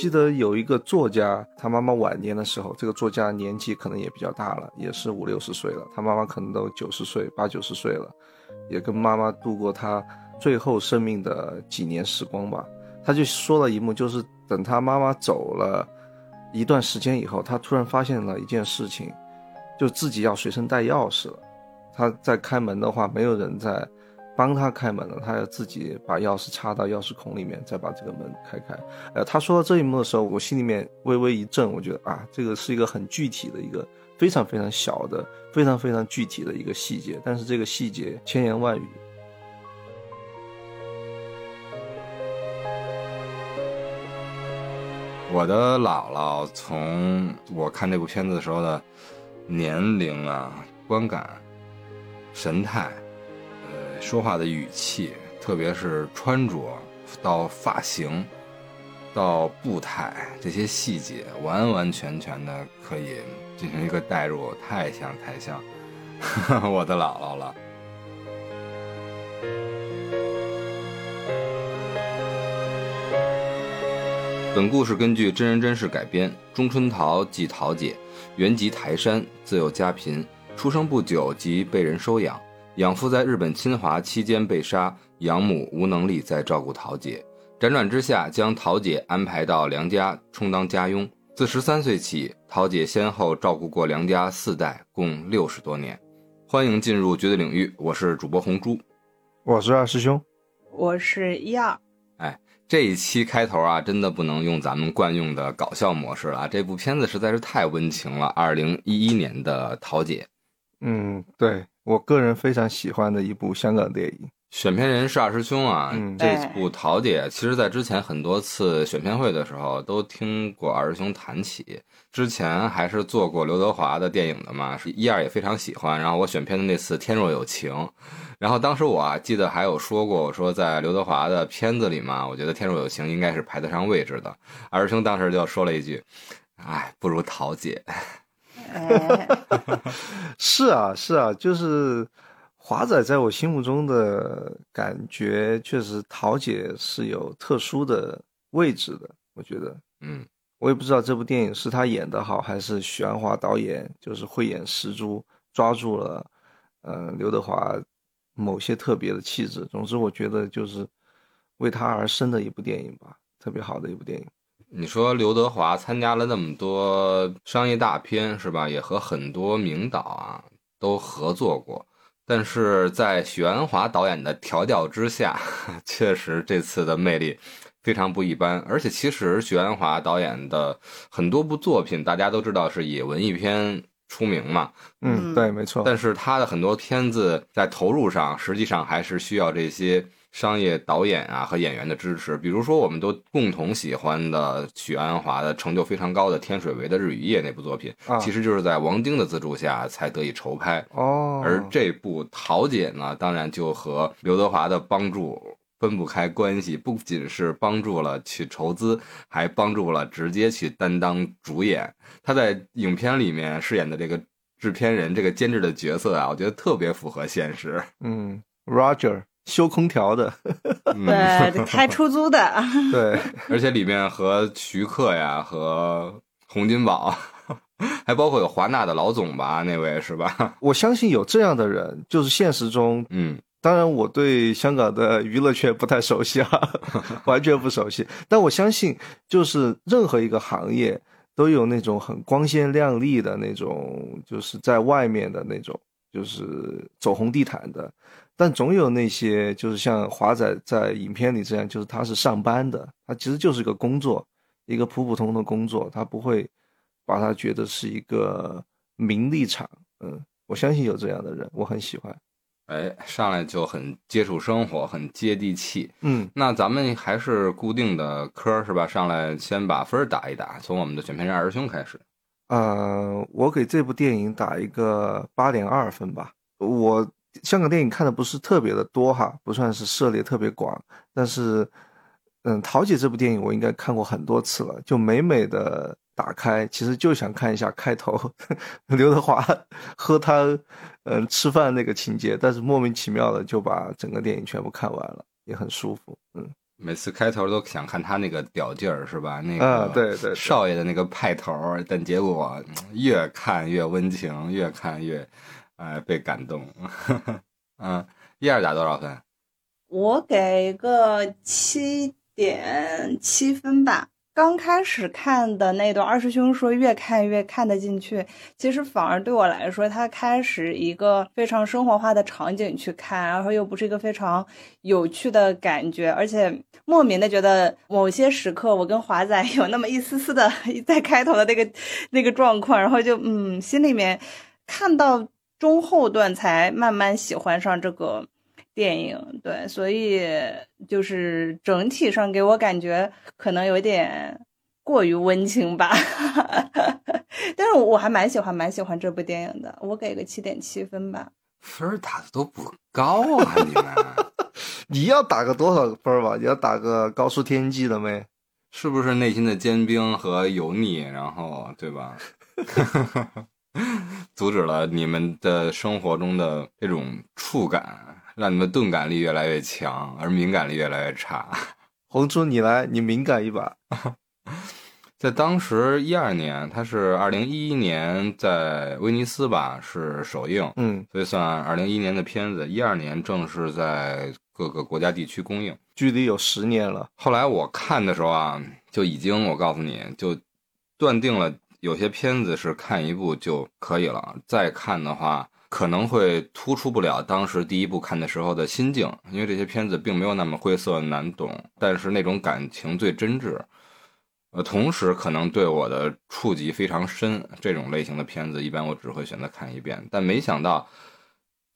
记得有一个作家，他妈妈晚年的时候，这个作家年纪可能也比较大了，也是五六十岁了，他妈妈可能都九十岁、八九十岁了，也跟妈妈度过他最后生命的几年时光吧。他就说了一幕，就是等他妈妈走了一段时间以后，他突然发现了一件事情，就自己要随身带钥匙了。他在开门的话，没有人在。帮他开门了，他要自己把钥匙插到钥匙孔里面，再把这个门开开。呃，他说到这一幕的时候，我心里面微微一震，我觉得啊，这个是一个很具体的一个非常非常小的、非常非常具体的一个细节，但是这个细节千言万语。我的姥姥从我看这部片子的时候的年龄啊、观感、神态。说话的语气，特别是穿着到发型，到步态这些细节，完完全全的可以进行一个代入，太像太像 我的姥姥了。本故事根据真人真事改编，钟春桃即桃姐，原籍台山，自幼家贫，出生不久即被人收养。养父在日本侵华期间被杀，养母无能力再照顾桃姐，辗转之下将桃姐安排到梁家充当家佣。自十三岁起，桃姐先后照顾过梁家四代，共六十多年。欢迎进入绝对领域，我是主播红珠，我是二师兄，我是一二。哎，这一期开头啊，真的不能用咱们惯用的搞笑模式了，这部片子实在是太温情了。二零一一年的桃姐，嗯，对。我个人非常喜欢的一部香港电影，选片人是二师兄啊。这部《桃姐》，其实在之前很多次选片会的时候都听过二师兄谈起。之前还是做过刘德华的电影的嘛，是一二也非常喜欢。然后我选片的那次《天若有情》，然后当时我啊记得还有说过，我说在刘德华的片子里嘛，我觉得《天若有情》应该是排得上位置的。二师兄当时就说了一句：“哎，不如《桃姐》。” 哎，是啊，是啊，就是华仔在我心目中的感觉，确实桃姐是有特殊的位置的。我觉得，嗯，我也不知道这部电影是他演的好，还是许鞍华导演就是慧眼识珠，抓住了，呃，刘德华某些特别的气质。总之，我觉得就是为他而生的一部电影吧，特别好的一部电影。你说刘德华参加了那么多商业大片，是吧？也和很多名导啊都合作过，但是在许鞍华导演的调教之下，确实这次的魅力非常不一般。而且，其实许鞍华导演的很多部作品，大家都知道是以文艺片出名嘛。嗯，对，没错。但是他的很多片子在投入上，实际上还是需要这些。商业导演啊和演员的支持，比如说我们都共同喜欢的许鞍华的成就非常高的《天水围的日与夜》那部作品，其实就是在王晶的资助下才得以筹拍。哦，而这部《桃姐》呢，当然就和刘德华的帮助分不开关系，不仅是帮助了去筹资，还帮助了直接去担当主演。他在影片里面饰演的这个制片人、这个监制的角色啊，我觉得特别符合现实。嗯，Roger。修空调的，对，开出租的，对，而且里面和徐克呀，和洪金宝，还包括有华纳的老总吧，那位是吧？我相信有这样的人，就是现实中，嗯，当然我对香港的娱乐圈不太熟悉啊，完全不熟悉，但我相信，就是任何一个行业都有那种很光鲜亮丽的那种，就是在外面的那种，就是走红地毯的。但总有那些，就是像华仔在影片里这样，就是他是上班的，他其实就是一个工作，一个普普通通的工作，他不会把他觉得是一个名利场。嗯，我相信有这样的人，我很喜欢。哎，上来就很接触生活，很接地气。嗯，那咱们还是固定的科是吧？上来先把分打一打，从我们的选片人二师兄开始。呃，我给这部电影打一个八点二分吧。我。香港电影看的不是特别的多哈，不算是涉猎特别广，但是，嗯，桃姐这部电影我应该看过很多次了，就美美的打开，其实就想看一下开头，刘德华喝汤，嗯，吃饭那个情节，但是莫名其妙的就把整个电影全部看完了，也很舒服，嗯。每次开头都想看他那个屌劲儿，是吧？那个、啊对对对少爷的那个派头，但结果嗯越看越温情，越看越哎被感动。嗯，一二打多少分？我给个七点七分吧。刚开始看的那段，二师兄说越看越看得进去，其实反而对我来说，他开始一个非常生活化的场景去看，然后又不是一个非常有趣的感觉，而且莫名的觉得某些时刻我跟华仔 有那么一丝丝的 在开头的那个那个状况，然后就嗯，心里面看到中后段才慢慢喜欢上这个电影，对，所以就是整体上给我感觉可能有点过于温情吧，但是我还蛮喜欢蛮喜欢这部电影的，我给个七点七分吧。分儿打的都不高啊，你们 你要打个多少分儿吧？你要打个高出天际的没？是不是内心的坚冰和油腻，然后对吧？阻止了你们的生活中的这种触感，让你们钝感力越来越强，而敏感力越来越差。红猪，你来，你敏感一把。在当时一二年，它是二零一一年在威尼斯吧是首映，嗯，所以算二零一一年的片子，一二年正式在各个国家地区公映。距离有十年了。后来我看的时候啊，就已经我告诉你就断定了，有些片子是看一部就可以了，再看的话可能会突出不了当时第一部看的时候的心境，因为这些片子并没有那么晦涩难懂，但是那种感情最真挚。呃，同时可能对我的触及非常深，这种类型的片子一般我只会选择看一遍，但没想到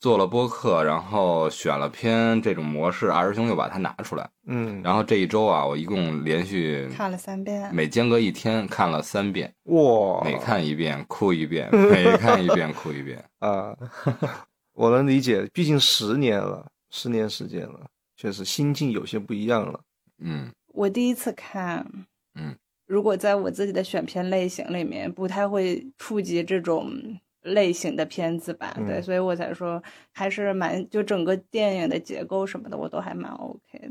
做了播客，然后选了片这种模式，二师兄又把它拿出来。嗯，然后这一周啊，我一共连续看了三遍，每间隔一天看了三遍，哇，每看一遍哭一遍，每看一遍哭一遍。啊，我能理解，毕竟十年了，十年时间了，确实心境有些不一样了。嗯我第一次看，嗯，如果在我自己的选片类型里面，不太会触及这种类型的片子吧，嗯对，所以我才说还是蛮就整个电影的结构什么的，我都还蛮 OK 的。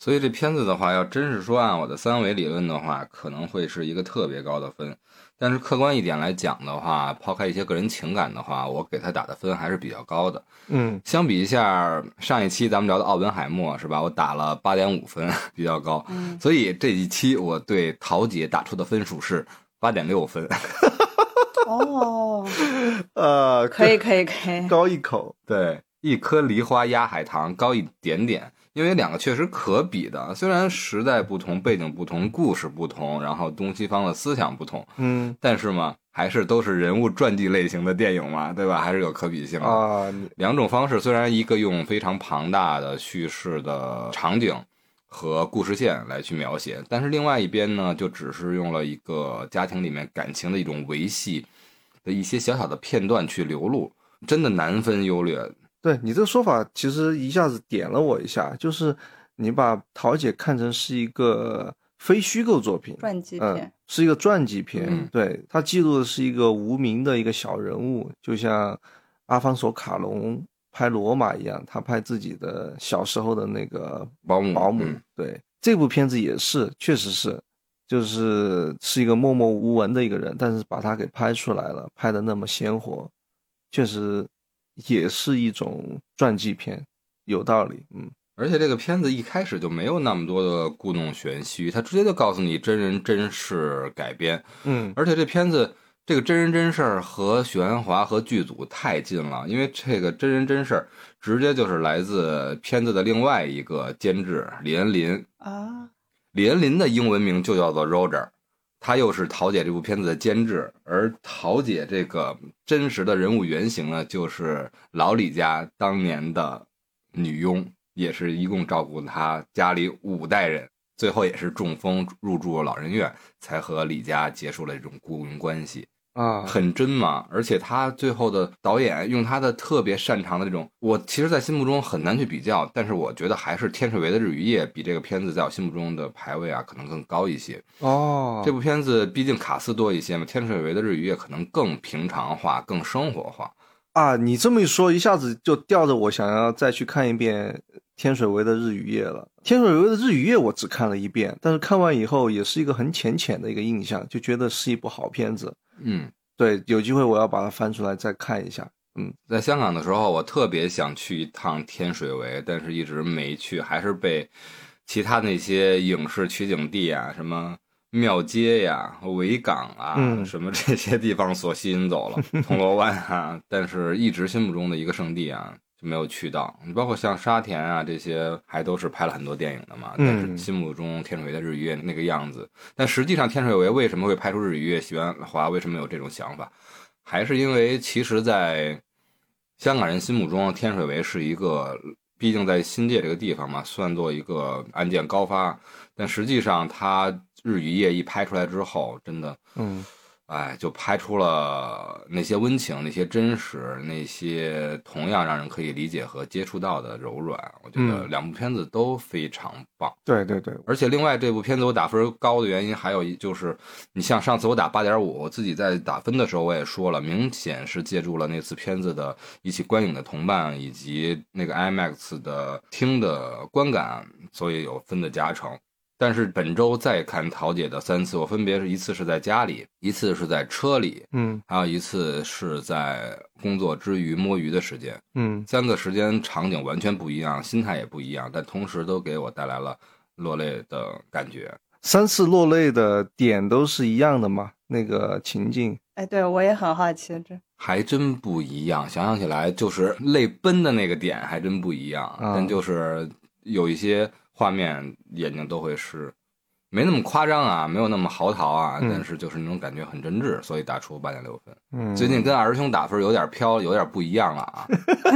所以这片子的话，要真是说按我的三维理论的话，可能会是一个特别高的分。但是客观一点来讲的话，抛开一些个人情感的话，我给他打的分还是比较高的。嗯相比一下上一期咱们聊的奥本海默是吧？我打了八点五分，比较高。嗯，所以这一期我对桃姐打出的分数是八点六分。哦，呃，可以可以可以，高一口。对，一颗梨花压海棠高一点点，因为两个确实可比的，虽然时代不同、背景不同、故事不同，然后东西方的思想不同，嗯但是嘛，还是都是人物传记类型的电影嘛，对吧？还是有可比性的。啊，两种方式虽然一个用非常庞大的叙事的场景和故事线来去描写，但是另外一边呢，就只是用了一个家庭里面感情的一种维系的一些小小的片段去流露，真的难分优劣。对你这个说法，其实一下子点了我一下，就是你把桃姐看成是一个非虚构作品，传记嗯片，，是一个传记片，嗯对，它记录的是一个无名的一个小人物，就像阿方索卡隆拍罗马一样，他拍自己的小时候的那个保姆保姆，嗯。对，这部片子也是，确实是，就是是一个默默无闻的一个人，但是把他给拍出来了，拍的那么鲜活，确实也是一种传记片，有道理，嗯。而且这个片子一开始就没有那么多的故弄玄虚，他直接就告诉你真人真事改编，嗯。而且这片子这个真人真事儿和许鞍华和剧组太近了，因为这个真人真事儿直接就是来自片子的另外一个监制李恩林。啊，李恩林的英文名就叫做 Roger，他又是桃姐这部片子的监制，而桃姐这个真实的人物原型呢，就是老李家当年的女佣，也是一共照顾他家里五代人，最后也是中风入住老人院，才和李家结束了这种雇佣关系。啊，很真嘛，而且他最后的导演用他的特别擅长的这种，我其实，在心目中很难去比较，但是我觉得还是天水围的日与夜比这个片子在我心目中的排位啊，可能更高一些。哦，这部片子毕竟卡斯多一些嘛，天水围的日与夜可能更平常化、更生活化。啊，你这么一说，一下子就吊着我想要再去看一遍天水围的日与夜了。天水围的日与夜我只看了一遍，但是看完以后也是一个很浅浅的一个印象，就觉得是一部好片子。嗯，对，有机会我要把它翻出来再看一下。嗯，在香港的时候，我特别想去一趟天水围，但是一直没去，还是被其他那些影视取景地啊，什么庙街呀、维港啊，嗯什么这些地方所吸引走了，铜锣湾啊，但是一直心目中的一个圣地啊。就没有去到，你包括像沙田啊这些，还都是拍了很多电影的嘛。但是嗯心目中天水围的日与夜那个样子，但实际上天水围为什么会拍出日与夜？许鞍华为什么有这种想法？还是因为其实，在香港人心目中，天水围是一个，毕竟在新界这个地方嘛，算作一个案件高发。但实际上，它日与夜一拍出来之后，真的，嗯哎，就拍出了那些温情、那些真实、那些同样让人可以理解和接触到的柔软。我觉得嗯两部片子都非常棒。对对对，而且另外这部片子我打分高的原因还有一就是，你像上次我打八点五，我自己在打分的时候我也说了，明显是借助了那次片子的一起观影的同伴以及那个 IMAX 的听的观感，所以有分的加成。但是本周再看桃姐的三次，我分别是一次是在家里，一次是在车里，嗯还有一次是在工作之余摸鱼的时间。嗯三个时间场景完全不一样，心态也不一样，但同时都给我带来了落泪的感觉。三次落泪的点都是一样的吗？那个情境，哎，对我也很好奇这。还真不一样，想想起来就是泪奔的那个点还真不一样，嗯但就是有一些画面眼睛都会湿，没那么夸张啊，没有那么嚎啕啊，嗯但是就是那种感觉很真挚，所以打出八点六分。嗯，最近跟二师兄打分有点飘，有点不一样了啊，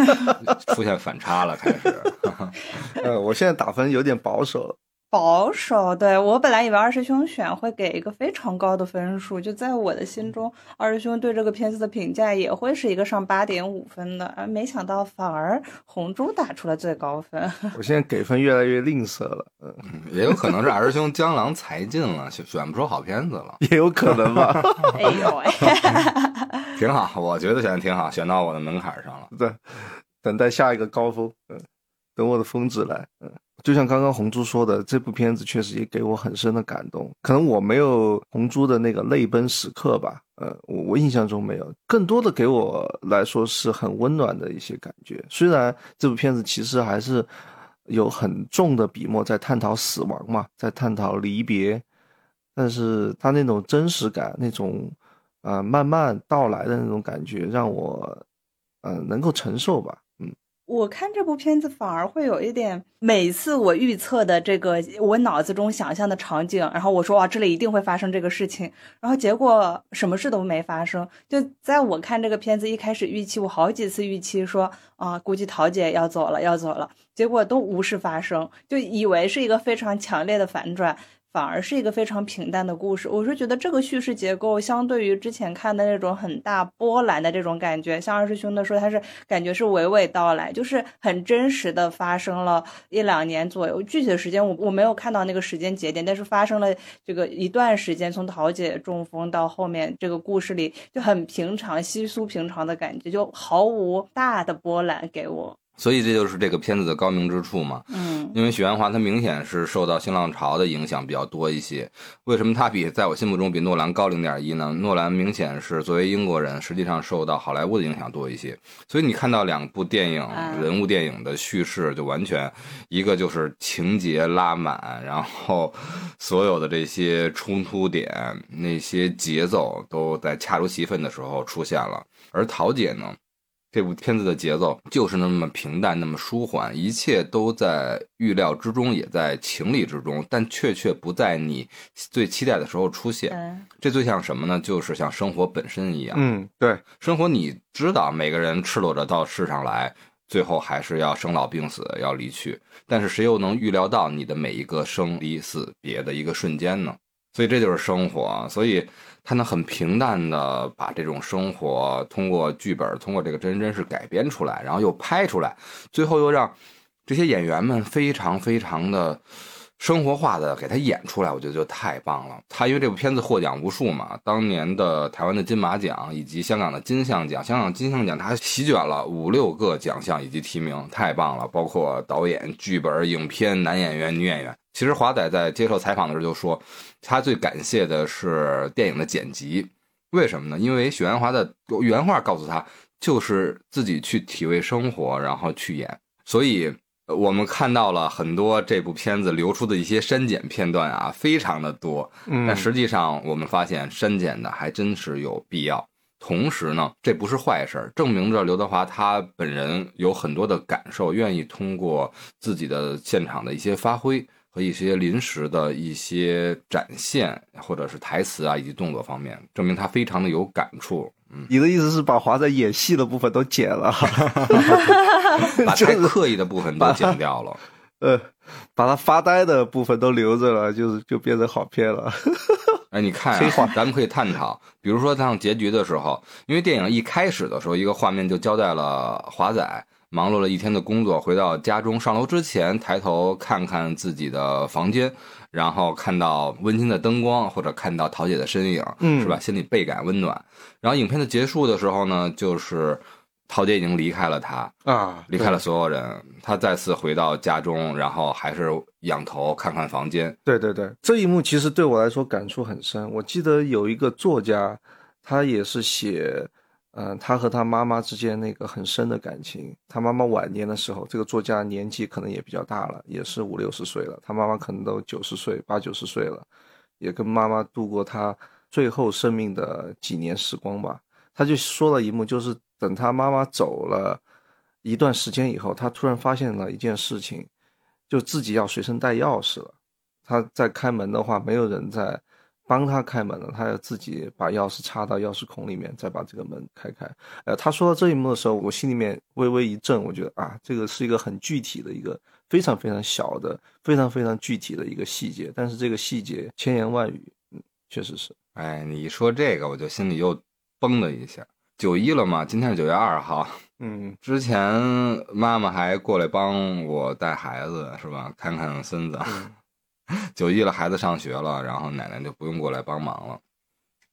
出现反差了，开始。呃，我现在打分有点保守了。保守，对我本来以为二师兄选会给一个非常高的分数，就在我的心中，二师兄对这个片子的评价也会是一个上八点五分的，而没想到反而红猪打出了最高分。我现在给分越来越吝啬了，嗯，也有可能是二师兄江郎才尽了，选选不出好片子了，也有可能吧。哎呦喂，挺好，我觉得选的挺好，选到我的门槛上了。对，等待下一个高峰，嗯，等我的峰值来，嗯，就像刚刚红猪说的，这部片子确实也给我很深的感动。可能我没有红猪的那个泪奔时刻吧，呃，我我印象中没有，更多的给我来说是很温暖的一些感觉。虽然这部片子其实还是有很重的笔墨在探讨死亡嘛，在探讨离别，但是它那种真实感，那种呃慢慢到来的那种感觉，让我呃能够承受吧。我看这部片子反而会有一点，每次我预测的这个我脑子中想象的场景，然后我说哇这里一定会发生这个事情，然后结果什么事都没发生。就在我看这个片子一开始预期，我好几次预期说啊估计桃姐要走了要走了，结果都无事发生，就以为是一个非常强烈的反转。反而是一个非常平淡的故事。我是觉得这个叙事结构相对于之前看的那种很大波澜的这种感觉，像二师兄的说，他是感觉是娓娓道来，就是很真实的发生了一两年左右，具体的时间我我没有看到那个时间节点，但是发生了这个一段时间，从桃姐中风到后面这个故事里就很平常、稀疏平常的感觉，就毫无大的波澜给我。所以这就是这个片子的高明之处嘛。嗯因为许鞍华他明显是受到新浪潮的影响比较多一些。为什么他比在我心目中比诺兰高零点一呢？诺兰明显是作为英国人，实际上受到好莱坞的影响多一些。所以你看到两部电影啊人物电影的叙事，就完全一个就是情节拉满，然后所有的这些冲突点、那些节奏都在恰如其分的时候出现了。而桃姐呢？这部片子的节奏就是那么平淡，那么舒缓，一切都在预料之中，也在情理之中，但却却不在你最期待的时候出现。嗯这最像什么呢？就是像生活本身一样。嗯，对，生活你知道，每个人赤裸着到世上来，最后还是要生老病死，要离去。但是谁又能预料到你的每一个生离死别的一个瞬间呢？所以这就是生活，所以他能很平淡的把这种生活通过剧本，通过这个真人真事改编出来，然后又拍出来，最后又让这些演员们非常非常的生活化的给他演出来，我觉得就太棒了。他因为这部片子获奖无数嘛，当年的台湾的金马奖以及香港的金像奖，香港金像奖他席卷了五六个奖项以及提名，太棒了。包括导演、剧本、影片、男演员、女演员。其实华仔在接受采访的时候就说，他最感谢的是电影的剪辑。为什么呢？因为许鞍华的原话告诉他，就是自己去体味生活，然后去演。所以。我们看到了很多这部片子流出的一些删减片段啊，非常的多。但实际上，我们发现删减的还真是有必要。同时呢，这不是坏事，证明着刘德华他本人有很多的感受，愿意通过自己的现场的一些发挥和一些临时的一些展现，或者是台词啊以及动作方面，证明他非常的有感触。嗯你的意思是把华仔演戏的部分都剪了 把太刻意的部分都剪掉了，呃，把他发呆的部分都留着了，就是就变成好片了。哎，你看啊，咱们可以探讨，比如说像结局的时候，因为电影一开始的时候，一个画面就交代了华仔忙碌了一天的工作，回到家中上楼之前，抬头看看自己的房间。然后看到温馨的灯光，或者看到桃姐的身影，嗯，是吧？心里倍感温暖。然后影片的结束的时候呢，就是桃姐已经离开了他啊，离开了所有人，他再次回到家中，然后还是仰头看看房间。对对对，这一幕其实对我来说感触很深。我记得有一个作家，他也是写。嗯，他和他妈妈之间那个很深的感情。他妈妈晚年的时候，这个作家年纪可能也比较大了，也是五六十岁了。他妈妈可能都九十岁、八九十岁了，也跟妈妈度过他最后生命的几年时光吧。他就说了一幕，就是等他妈妈走了一段时间以后，他突然发现了一件事情，就自己要随身带钥匙了。他在开门的话，没有人在。帮他开门了，他要自己把钥匙插到钥匙孔里面，再把这个门开开。呃，他说到这一幕的时候，我心里面微微一震，我觉得啊，这个是一个很具体的一个非常非常小的、非常非常具体的一个细节，但是这个细节千言万语，嗯，确实是。哎，你一说这个，我就心里又嘣了一下。九一了嘛，今天是九月二号，嗯，之前妈妈还过来帮我带孩子，是吧？看看孙子。九一了，孩子上学了，然后奶奶就不用过来帮忙了，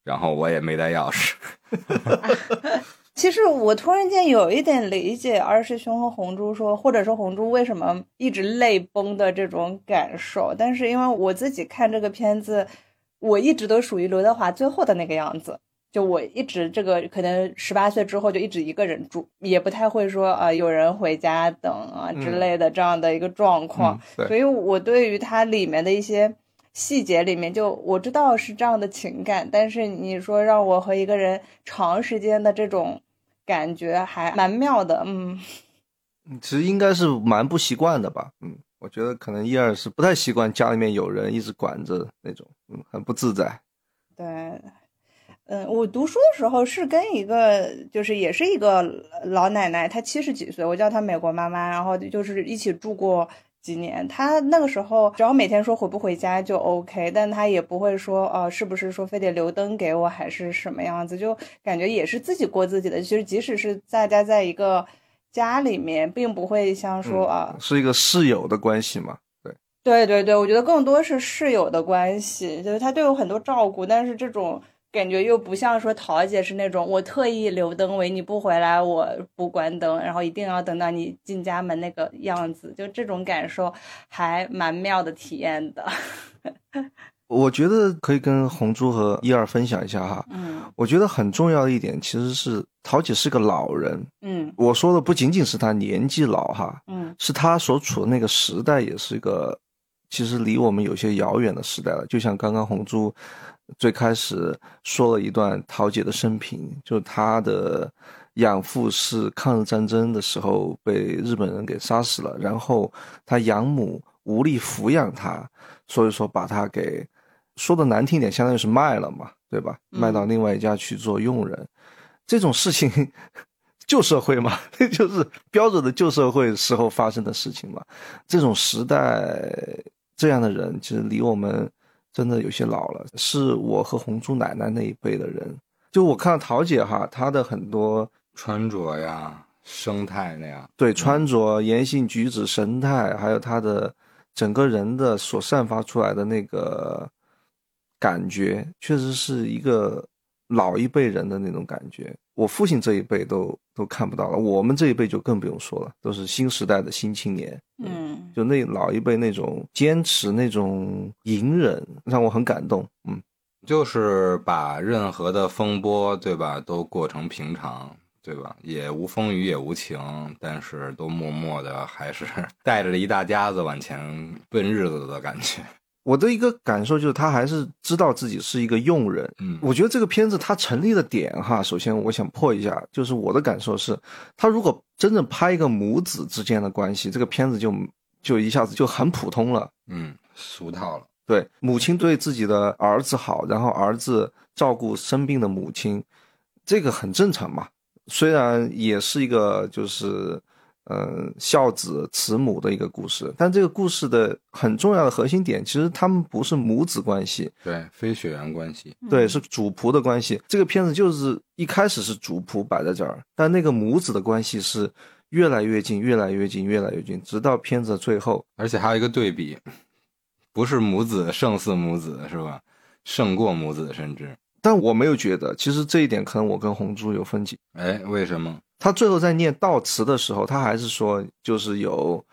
然后我也没带钥匙。其实我突然间有一点理解二师兄和红珠说，或者说红珠为什么一直泪崩的这种感受，但是因为我自己看这个片子，我一直都属于刘德华最后的那个样子。就我一直这个可能十八岁之后就一直一个人住，也不太会说啊有人回家等啊之类的这样的一个状况，所以我对于它里面的一些细节里面，就我知道是这样的情感，但是你说让我和一个人长时间的这种感觉还蛮妙的，嗯，其实应该是蛮不习惯的吧，嗯，我觉得可能一二是不太习惯家里面有人一直管着那种，嗯，很不自在，对。嗯，我读书的时候是跟一个，就是也是一个老奶奶，她七十几岁，我叫她美国妈妈，然后就是一起住过几年。她那个时候只要每天说回不回家就 OK，但她也不会说，哦，是不是说非得留灯给我，还是什么样子，就感觉也是自己过自己的。其实即使是大家在一个家里面，并不会像说啊，是一个室友的关系嘛？对，对对对，我觉得更多是室友的关系，就是她对我很多照顾，但是这种。感觉又不像说桃姐是那种我特意留灯为你不回来我不关灯，然后一定要等到你进家门那个样子，就这种感受还蛮妙的体验的。我觉得可以跟红珠和一二分享一下哈。嗯，我觉得很重要的一点其实是桃姐是个老人。嗯，我说的不仅仅是她年纪老哈，嗯，是她所处的那个时代也是一个其实离我们有些遥远的时代了。就像刚刚红珠。最开始说了一段桃姐的生平，就是她的养父是抗日战争的时候被日本人给杀死了，然后她养母无力抚养她，所以说把她给说的难听点，相当于是卖了嘛，对吧？卖到另外一家去做佣人，这种事情 旧社会嘛，就是标准的旧社会时候发生的事情嘛。这种时代这样的人，其实离我们。真的有些老了，是我和红珠奶奶那一辈的人。就我看到桃姐哈，她的很多穿着呀、生态那样，对穿着、言行举止、神态，还有她的整个人的所散发出来的那个感觉，确实是一个老一辈人的那种感觉。我父亲这一辈都都看不到了，我们这一辈就更不用说了，都是新时代的新青年。嗯，就那老一辈那种坚持、那种隐忍，让我很感动。嗯，就是把任何的风波，对吧，都过成平常，对吧？也无风雨也无晴，但是都默默的，还是 带着一大家子往前奔日子的感觉。我的一个感受就是，他还是知道自己是一个佣人。嗯，我觉得这个片子它成立的点哈，首先我想破一下，就是我的感受是，他如果真正拍一个母子之间的关系，这个片子就就一下子就很普通了。嗯，俗套了。对，母亲对自己的儿子好，然后儿子照顾生病的母亲，这个很正常嘛。虽然也是一个就是。嗯，孝子慈母的一个故事，但这个故事的很重要的核心点，其实他们不是母子关系，对，非血缘关系，对，是主仆的关系。这个片子就是一开始是主仆摆在这儿，但那个母子的关系是越来越近，越来越近，越来越近，直到片子最后。而且还有一个对比，不是母子胜似母子，是吧？胜过母子，甚至。但我没有觉得，其实这一点可能我跟红珠有分歧。哎，为什么？他最后在念悼词的时候，他还是说，就是有，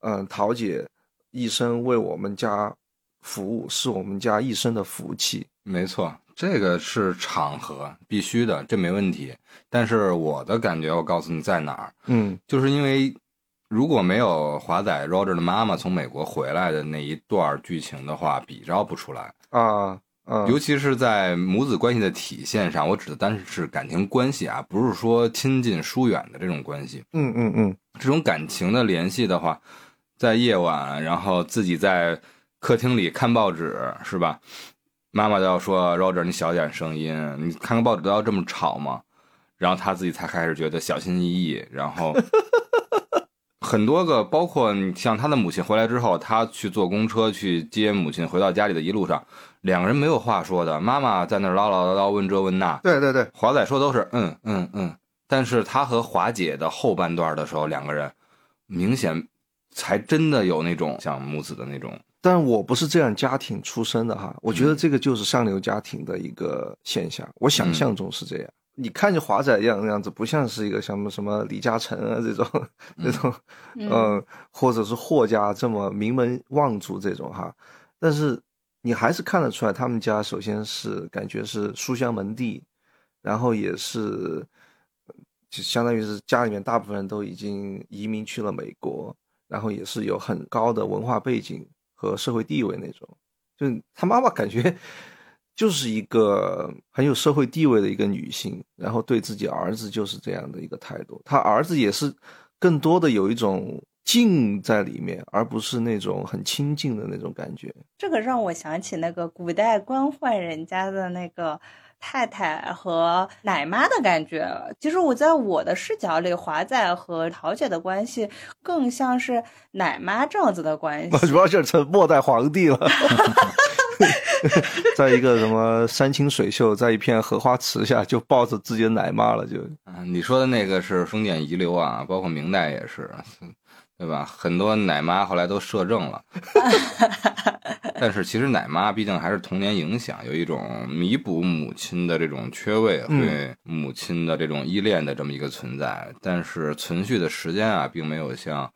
嗯，桃姐一生为我们家服务，是我们家一生的福气。没错，这个是场合必须的，这没问题。但是我的感觉，我告诉你在哪儿，嗯，就是因为如果没有华仔 Roger 的妈妈从美国回来的那一段剧情的话，比照不出来啊。嗯，尤其是在母子关系的体现上，我指的单是感情关系啊，不是说亲近疏远的这种关系。嗯嗯嗯，这种感情的联系的话，在夜晚，然后自己在客厅里看报纸，是吧？妈妈都要说 Roger，你小点声音，你看个报纸都要这么吵吗？然后他自己才开始觉得小心翼翼，然后。很多个，包括你像他的母亲回来之后，他去坐公车去接母亲回到家里的一路上，两个人没有话说的。妈妈在那唠唠叨叨问这问那，对对对，华仔说都是嗯嗯嗯。但是他和华姐的后半段的时候，两个人明显才真的有那种像母子的那种。但我不是这样家庭出身的哈，我觉得这个就是上流家庭的一个现象，我想象中是这样。你看着华仔样样子，不像是一个什么什么李嘉诚啊这种，这种，嗯，或者是霍家这么名门望族这种哈，但是你还是看得出来，他们家首先是感觉是书香门第，然后也是，就相当于是家里面大部分人都已经移民去了美国，然后也是有很高的文化背景和社会地位那种，就他妈妈感觉。就是一个很有社会地位的一个女性，然后对自己儿子就是这样的一个态度。他儿子也是更多的有一种敬在里面，而不是那种很亲近的那种感觉。这个让我想起那个古代官宦人家的那个太太和奶妈的感觉。其实我在我的视角里，华仔和桃姐的关系更像是奶妈这样子的关系。主要是成末代皇帝了。在一个什么山清水秀，在一片荷花池下，就抱着自己的奶妈了，就。嗯，你说的那个是封建遗留啊，包括明代也是，对吧？很多奶妈后来都摄政了。但是其实奶妈毕竟还是童年影响，有一种弥补母亲的这种缺位，对母亲的这种依恋的这么一个存在。但是存续的时间啊，并没有像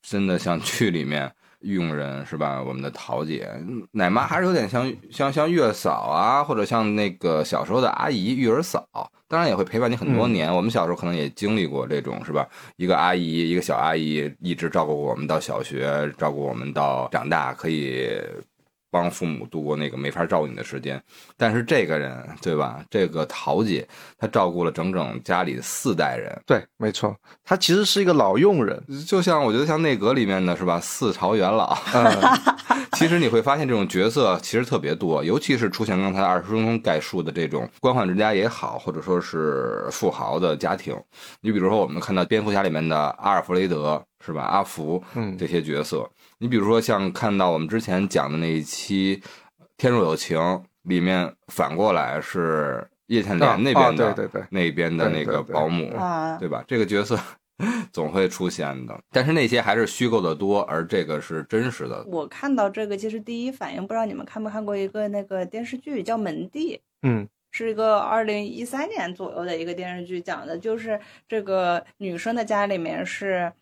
真的像剧里面。佣人是吧？我们的桃姐奶妈还是有点像像像月嫂啊，或者像那个小时候的阿姨育儿嫂，当然也会陪伴你很多年。我们小时候可能也经历过这种是吧？一个阿姨，一个小阿姨，一直照顾我们到小学，照顾我们到长大，可以。帮父母度过那个没法照顾你的时间，但是这个人，对吧？这个桃姐，她照顾了整整家里四代人。对，没错，她其实是一个老佣人，就像我觉得像内阁里面的是吧？四朝元老。其实你会发现这种角色其实特别多，尤其是出现刚才二师兄概述的这种官宦之家也好，或者说是富豪的家庭。你比如说，我们看到蝙蝠侠里面的阿尔弗雷德，是吧？阿福，嗯，这些角色。你比如说，像看到我们之前讲的那一期《天若有情》里面，反过来是叶倩莲那边的，对对对，那边的那个保姆，对吧？这个角色 总会出现的。但是那些还是虚构的多，而这个是真实的。我看到这个，其实第一反应，不知道你们看没看过一个那个电视剧叫《门第》，嗯是一个二零一三年左右的一个电视剧，讲的就是这个女生的家里面是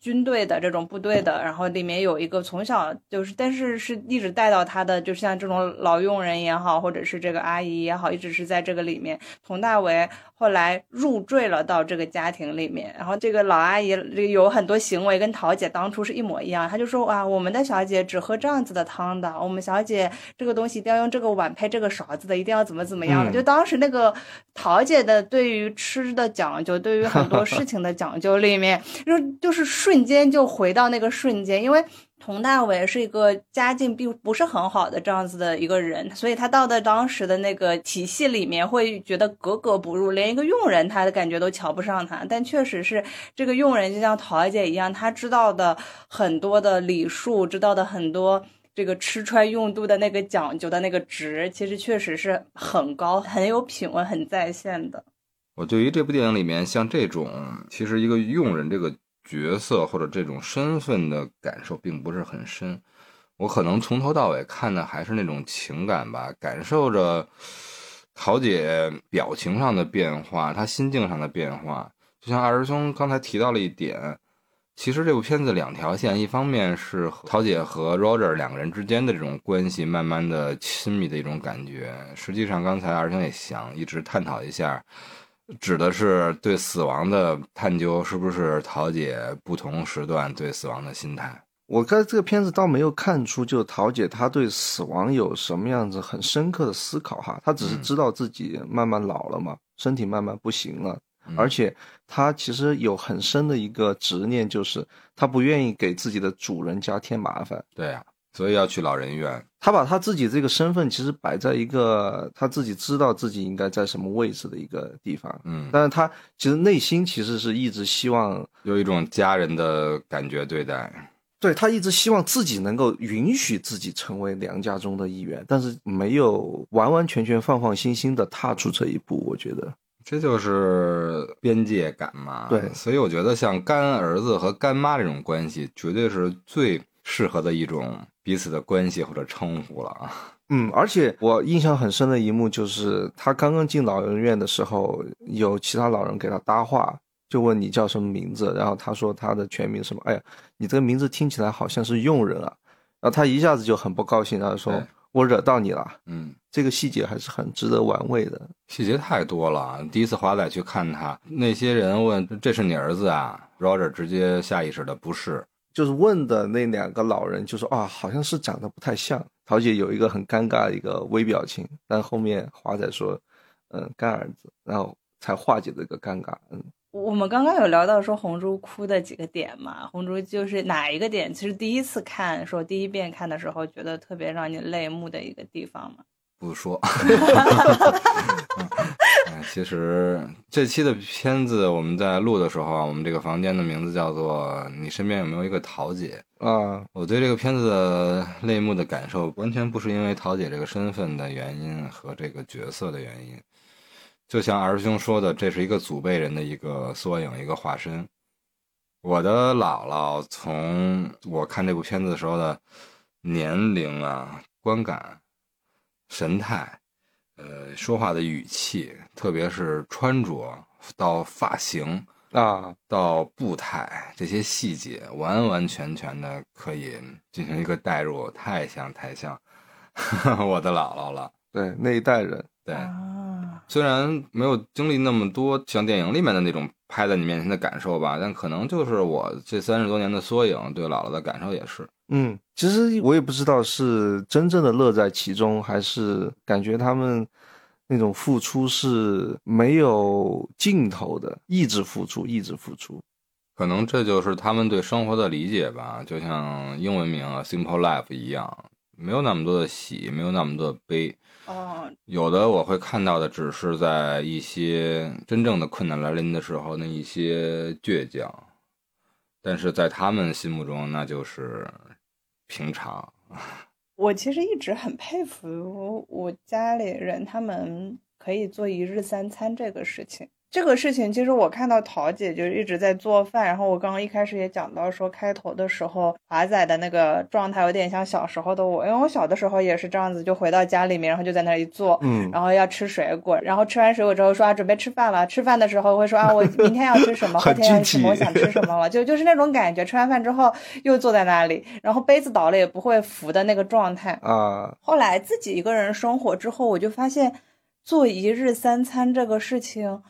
军队的这种部队的，然后里面有一个从小就是，但是是一直带到他的，就像这种老佣人也好，或者是这个阿姨也好，一直是在这个里面。佟大为后来入赘了到这个家庭里面，然后这个老阿姨这有很多行为跟桃姐当初是一模一样，她就说啊，我们的小姐只喝这样子的汤的，我们小姐这个东西一定要用这个碗配这个勺子的，一定要怎么怎么样的。嗯就当时那个桃姐的对于吃的讲究，对于很多事情的讲究里面，就就是瞬间就回到那个瞬间，因为。佟大为是一个家境并不是很好的这样子的一个人，所以他到的当时的那个体系里面，会觉得格格不入，连一个佣人他的感觉都瞧不上他。但确实是这个佣人就像桃姐一样，他知道的很多的礼数，知道的很多这个吃穿用度的那个讲究的那个值，其实确实是很高、很有品味、很在线的。我对于这部电影里面像这种，其实一个佣人这个角色或者这种身份的感受并不是很深。我可能从头到尾看的还是那种情感吧，感受着桃姐表情上的变化，她心境上的变化。就像二师兄刚才提到了一点，其实这部片子两条线，一方面是桃姐和 Roger 两个人之间的这种关系慢慢的亲密的一种感觉。实际上，刚才二师兄也想一直探讨一下，指的是对死亡的探究，是不是桃姐不同时段对死亡的心态？我看这个片子倒没有看出，就桃姐她对死亡有什么样子很深刻的思考哈，她只是嗯知道自己慢慢老了嘛，身体慢慢不行了，嗯而且她其实有很深的一个执念，就是她不愿意给自己的主人家添麻烦。对呀、所以要去老人院。他把他自己这个身份其实摆在一个他自己知道自己应该在什么位置的一个地方，嗯，但是他其实内心其实是一直希望有一种家人的感觉对待。对他一直希望自己能够允许自己成为梁家中的一员，但是没有完完全全放放心心的踏出这一步。我觉得，这就是边界感嘛。对所以我觉得像干儿子和干妈这种关系，绝对是最适合的一种彼此的关系或者称呼了啊。嗯，而且我印象很深的一幕就是他刚刚进老人院的时候，有其他老人给他搭话，就问你叫什么名字，然后他说他的全名什么，哎呀，你这个名字听起来好像是佣人啊，然后他一下子就很不高兴，他说对我惹到你了。嗯，这个细节还是很值得玩味的。细节太多了。第一次华仔去看他，那些人问这是你儿子啊，Roger 直接下意识的不是。就是问的那两个老人就说啊，好像是长得不太像。桃姐有一个很尴尬的一个微表情，但后面华仔说，嗯，干儿子，然后才化解这个尴尬。嗯，我们刚刚有聊到说红珠哭的几个点嘛，红珠就是哪一个点？其实第一次看，说第一遍看的时候，觉得特别让你泪目的一个地方嘛。不说。嗯 其实这期的片子我们在录的时候啊，我们这个房间的名字叫做“你身边有没有一个桃姐啊，”。我对这个片子的泪目的感受，完全不是因为桃姐这个身份的原因和这个角色的原因。就像二师兄说的，这是一个祖辈人的一个缩影，一个化身。我的姥姥从我看这部片子的时候的年龄啊、观感、神态，呃，说话的语气，特别是穿着到发型啊，到步态这些细节，完完全全的可以进行一个代入，太像太像 我的姥姥了。对那一代人，对，啊，虽然没有经历那么多像电影里面的那种拍在你面前的感受吧，但可能就是我这三十多年的缩影，对姥姥的感受也是。嗯，其实我也不知道是真正的乐在其中，还是感觉他们那种付出是没有尽头的，一直付出，一直付出。可能这就是他们对生活的理解吧，就像英文名啊 “Simple Life” 一样，没有那么多的喜，没有那么多的悲。哦，有的我会看到的只是在一些真正的困难来临的时候那一些倔强，但是在他们心目中那就是平常。我其实一直很佩服我家里人，他们可以做一日三餐这个事情。这个事情，其实我看到桃姐就一直在做饭，然后我刚刚一开始也讲到说，开头的时候华仔的那个状态有点像小时候的我，因为我小的时候也是这样子，就回到家里面，然后就在那里做，嗯，然后要吃水果，然后吃完水果之后说啊准备吃饭了，吃饭的时候会说啊我明天要吃什 么，后天要吃什么，我想吃什么了，就就是那种感觉。吃完饭之后又坐在那里，然后杯子倒了也不会扶的那个状态啊。后来自己一个人生活之后，我就发现做一日三餐这个事情。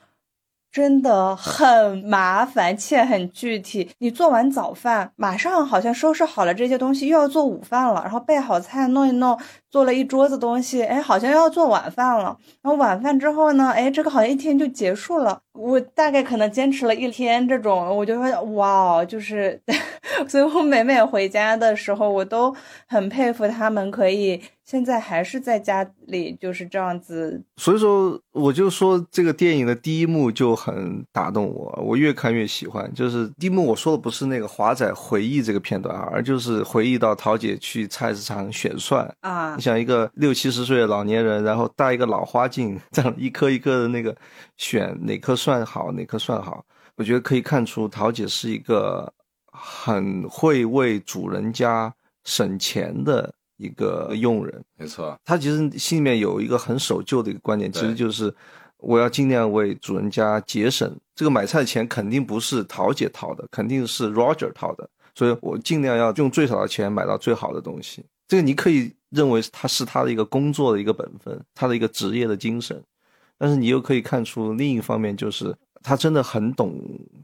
真的很麻烦且很具体。你做完早饭，马上好像收拾好了这些东西，又要做午饭了，然后备好菜，弄一弄，做了一桌子东西，哎，好像又要做晚饭了。然后晚饭之后呢，哎，这个好像一天就结束了。我大概可能坚持了一天这种，我就说哇，就是，所以我每每回家的时候，我都很佩服他们可以。现在还是在家里就是这样子，所以说我就说这个电影的第一幕就很打动我，我越看越喜欢。就是第一幕我说的不是那个华仔回忆这个片段啊，而就是回忆到桃姐去菜市场选蒜啊。你想一个六七十岁的老年人，然后戴一个老花镜，这样一颗一颗的那个选哪颗蒜好，哪颗蒜好，我觉得可以看出桃姐是一个很会为主人家省钱的。一个佣人，没错，他其实心里面有一个很守旧的一个观念，其实就是我要尽量为主人家节省。这个买菜的钱肯定不是桃姐掏的，肯定是 Roger 掏的，所以我尽量要用最少的钱买到最好的东西。这个你可以认为他是他的一个工作的一个本分，他的一个职业的精神。但是你又可以看出另一方面，就是他真的很懂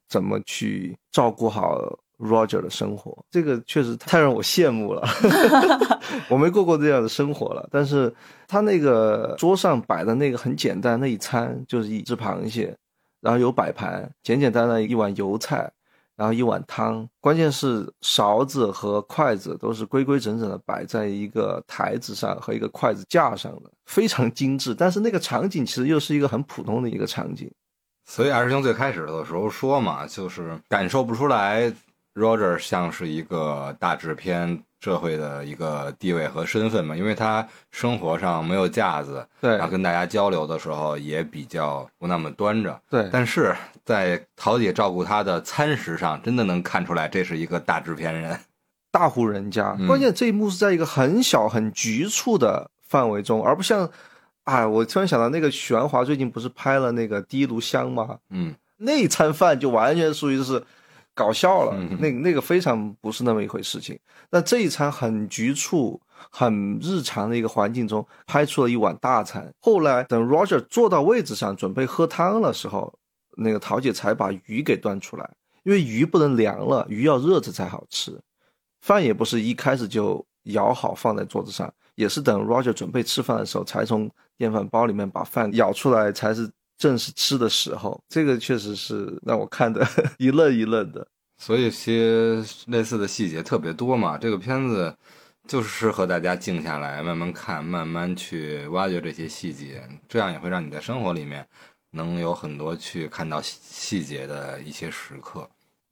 怎么去照顾好。Roger 的生活，这个确实太让我羡慕了。我没过过这样的生活了，但是他那个桌上摆的那个很简单那一餐，就是一只螃蟹，然后有摆盘，简简单单一碗油菜，然后一碗汤，关键是勺子和筷子都是规规整整的摆在一个台子上和一个筷子架上的，非常精致。但是那个场景其实又是一个很普通的一个场景，所以二师兄最开始的时候说嘛，就是感受不出来。Roger 像是一个大制片社会的一个地位和身份嘛，因为他生活上没有架子，对，然后跟大家交流的时候也比较不那么端着，对。但是在桃姐照顾他的餐食上，真的能看出来这是一个大制片人，大户人家。关键这一幕是在一个很小很局促的范围中，而不像，哎，我突然想到那个许鞍华最近不是拍了那个《第一炉香》吗？嗯，那餐饭就完全属于是。搞笑了，那那个非常不是那么一回事情。那这一餐很局促、很日常的一个环境中拍出了一碗大餐。后来等 Roger 坐到位置上准备喝汤的时候，那个桃姐才把鱼给端出来，因为鱼不能凉了，鱼要热着才好吃。饭也不是一开始就舀好放在桌子上，也是等 Roger 准备吃饭的时候才从电饭煲里面把饭舀出来才是。正是吃的时候，这个确实是让我看的 一愣一愣的。所以，些类似的细节特别多嘛。这个片子就是适合大家静下来，慢慢看，慢慢去挖掘这些细节，这样也会让你在生活里面能有很多去看到细节的一些时刻。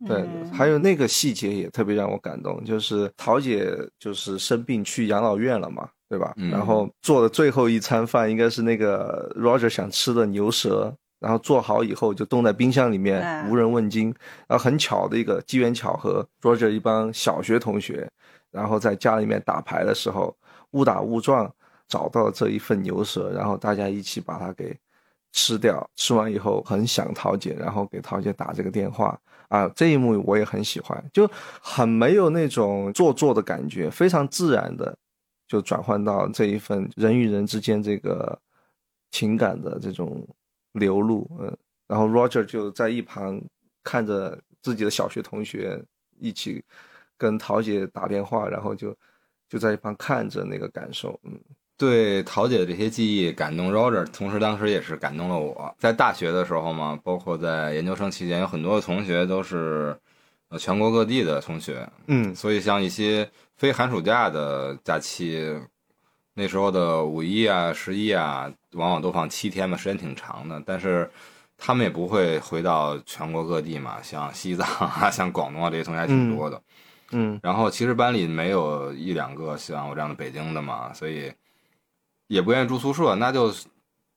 对，还有那个细节也特别让我感动，就是桃姐就是生病去养老院了嘛。对吧？然后做的最后一餐饭应该是那个 Roger 想吃的牛舌，然后做好以后就冻在冰箱里面，无人问津。然后很巧的一个机缘巧合，Roger 一帮小学同学，然后在家里面打牌的时候，误打误撞找到了这一份牛舌，然后大家一起把它给吃掉。吃完以后很想桃姐，然后给桃姐打这个电话啊，这一幕我也很喜欢，就很没有那种做作的感觉，非常自然的。就转换到这一份人与人之间这个情感的这种流露，嗯，然后 Roger 就在一旁看着自己的小学同学一起跟桃姐打电话，然后就就在一旁看着那个感受，嗯，对桃姐的这些记忆感动 Roger，同时当时也是感动了我。在大学的时候嘛，包括在研究生期间，有很多同学都是呃全国各地的同学，嗯，所以像一些。非寒暑假的假期，那时候的五一啊、十一啊，往往都放七天嘛，时间挺长的。但是他们也不会回到全国各地嘛，像西藏啊、像广东啊这些同学还挺多的。嗯，然后其实班里没有一两个像我这样的北京的嘛，所以也不愿意住宿舍，那就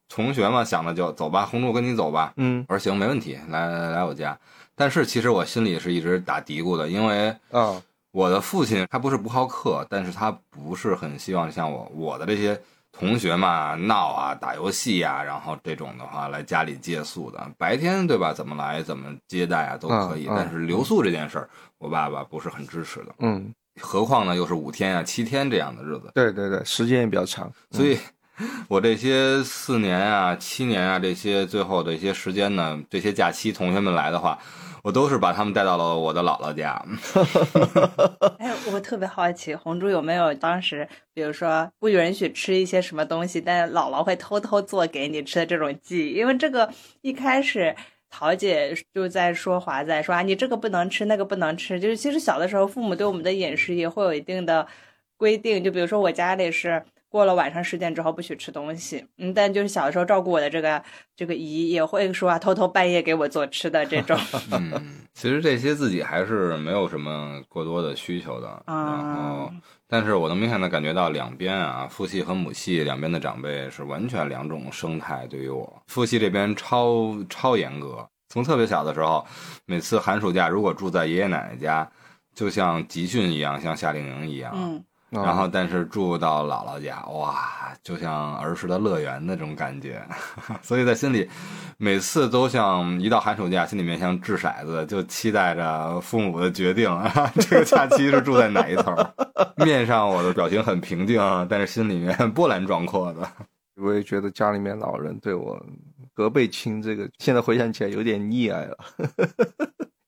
同学嘛，想的就走吧，红柱跟你走吧。嗯我说行，没问题，来来来我家。但是其实我心里是一直打嘀咕的，因为啊我的父亲他不是不好客，但是他不是很希望像我我的这些同学嘛闹啊、打游戏啊，然后这种的话来家里借宿的。白天对吧？怎么来怎么接待啊都可以，但是留宿这件事儿，我爸爸不是很支持的。嗯，何况呢，又是五天啊、七天这样的日子，对对对，时间也比较长，所以。我这些四年啊、七年啊，这些最后的一些时间呢，这些假期同学们来的话，我都是把他们带到了我的姥姥家。哎，我特别好奇，红珠有没有当时，比如说不允许吃一些什么东西，但是姥姥会偷偷做给你吃的这种记忆？因为这个一开始桃姐就在说华仔说啊，你这个不能吃，那个不能吃，就是其实小的时候父母对我们的饮食也会有一定的规定，就比如说我家里是。过了晚上十点之后不许吃东西，嗯，但就是小的时候照顾我的这个这个姨也会说啊，偷偷半夜给我做吃的这种，嗯，其实这些自己还是没有什么过多的需求的。然后啊，但是我能明显的感觉到两边啊，父系和母系两边的长辈是完全两种生态。对于我，父系这边超超严格，从特别小的时候，每次寒暑假如果住在爷爷奶奶家，就像集训一样，像夏令营一样。嗯。啊然后，但是住到姥姥家，哇，就像儿时的乐园那种感觉，所以在心里，每次都像一到寒暑假，心里面像掷骰子，就期待着父母的决定，这个假期是住在哪一头。面上我的表情很平静，但是心里面波澜壮阔的。我也觉得家里面老人对我隔辈亲，这个现在回想起来有点溺爱了，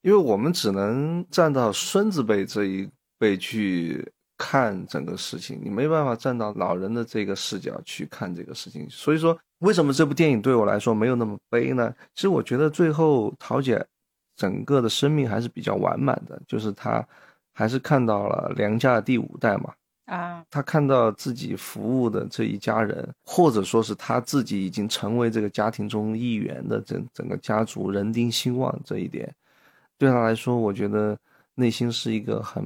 因为我们只能站到孙子辈这一辈去看整个事情，你没办法站到老人的这个视角去看这个事情。所以说，为什么这部电影对我来说没有那么悲呢？其实我觉得最后桃姐整个的生命还是比较完满的，就是她还是看到了梁家的第五代嘛。啊，他看到自己服务的这一家人，或者说是他自己已经成为这个家庭中一员的整整个家族人丁兴旺这一点，对他来说，我觉得内心是一个很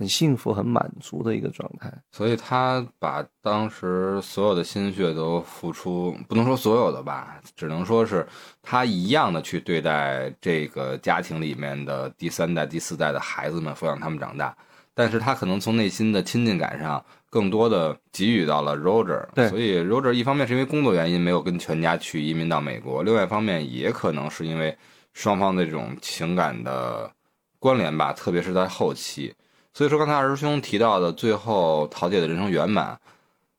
很幸福、很满足的一个状态。所以他把当时所有的心血都付出，不能说所有的吧，只能说是他一样的去对待这个家庭里面的第三代、第四代的孩子们，抚养他们长大。但是他可能从内心的亲近感上，更多的给予到了 Roger。对所以 Roger 一方面是因为工作原因没有跟全家去移民到美国，另外一方面也可能是因为双方的这种情感的关联吧，特别是在后期。所以说，刚才二师兄提到的，最后桃姐的人生圆满，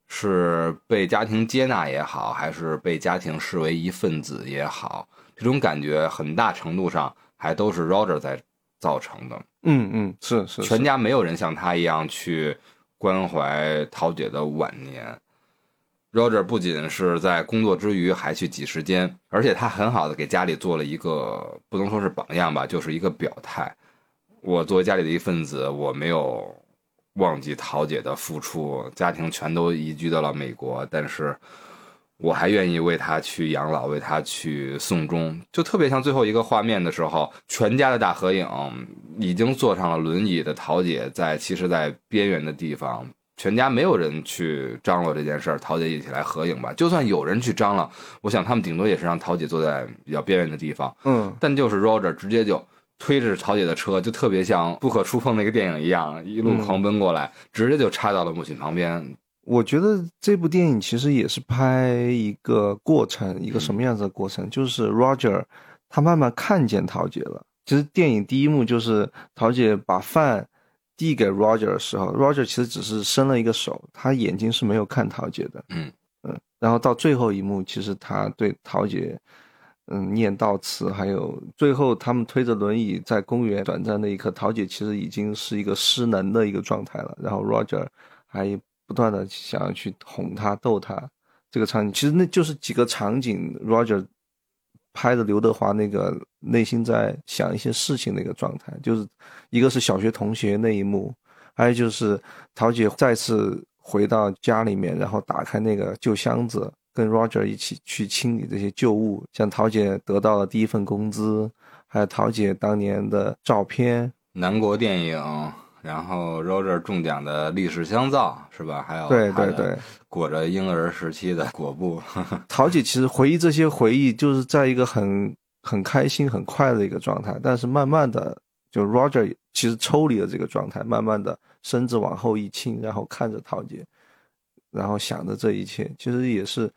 是被家庭接纳也好，还是被家庭视为一份子也好，这种感觉很大程度上还都是 Roger 在造成的。嗯嗯，是是，是全家没有人像他一样去关怀桃姐的晚年。Roger 不仅是在工作之余还去挤时间，而且他很好的给家里做了一个不能说是榜样吧，就是一个表态。我作为家里的一份子，我没有忘记桃姐的付出，家庭全都移居到了美国，但是我还愿意为她去养老，为她去送终。就特别像最后一个画面的时候，全家的大合影，已经坐上了轮椅的桃姐在，其实，在边缘的地方，全家没有人去张罗这件事儿，桃姐一起来合影吧。就算有人去张罗，我想他们顶多也是让桃姐坐在比较边缘的地方，嗯但就是 Roger 直接就推着桃姐的车，就特别像不可触碰那个电影一样，一路嗯狂奔过来，直接就插到了母亲旁边。我觉得这部电影其实也是拍一个过程，一个什么样子的过程？就是 Roger 他慢慢看见桃姐了。其实电影第一幕就是桃姐把饭递给 Roger 的时候，Roger 其实只是伸了一个手，他眼睛是没有看桃姐的。嗯嗯，然后到最后一幕，其实他对桃姐。嗯，念悼词，还有最后他们推着轮椅在公园短暂的一刻，桃姐其实已经是一个失能的一个状态了。然后 Roger 还不断的想要去哄她、逗她，这个场景其实那就是几个场景，Roger 拍的刘德华那个内心在想一些事情的一个状态，就是一个是小学同学那一幕，还有就是桃姐再次回到家里面，然后打开那个旧箱子。跟 Roger 一起去清理这些旧物，像桃姐得到了第一份工资，还有桃姐当年的照片，南国电影，然后 Roger 中奖的历史香皂是吧？还有对对对，裹着婴儿时期的裹布，桃姐其实回忆这些回忆，就是在一个很很开心、很快乐的一个状态，但是慢慢的，就 Roger 其实抽离了这个状态，慢慢的身子往后一倾，然后看着桃姐，然后想着这一切，其实也是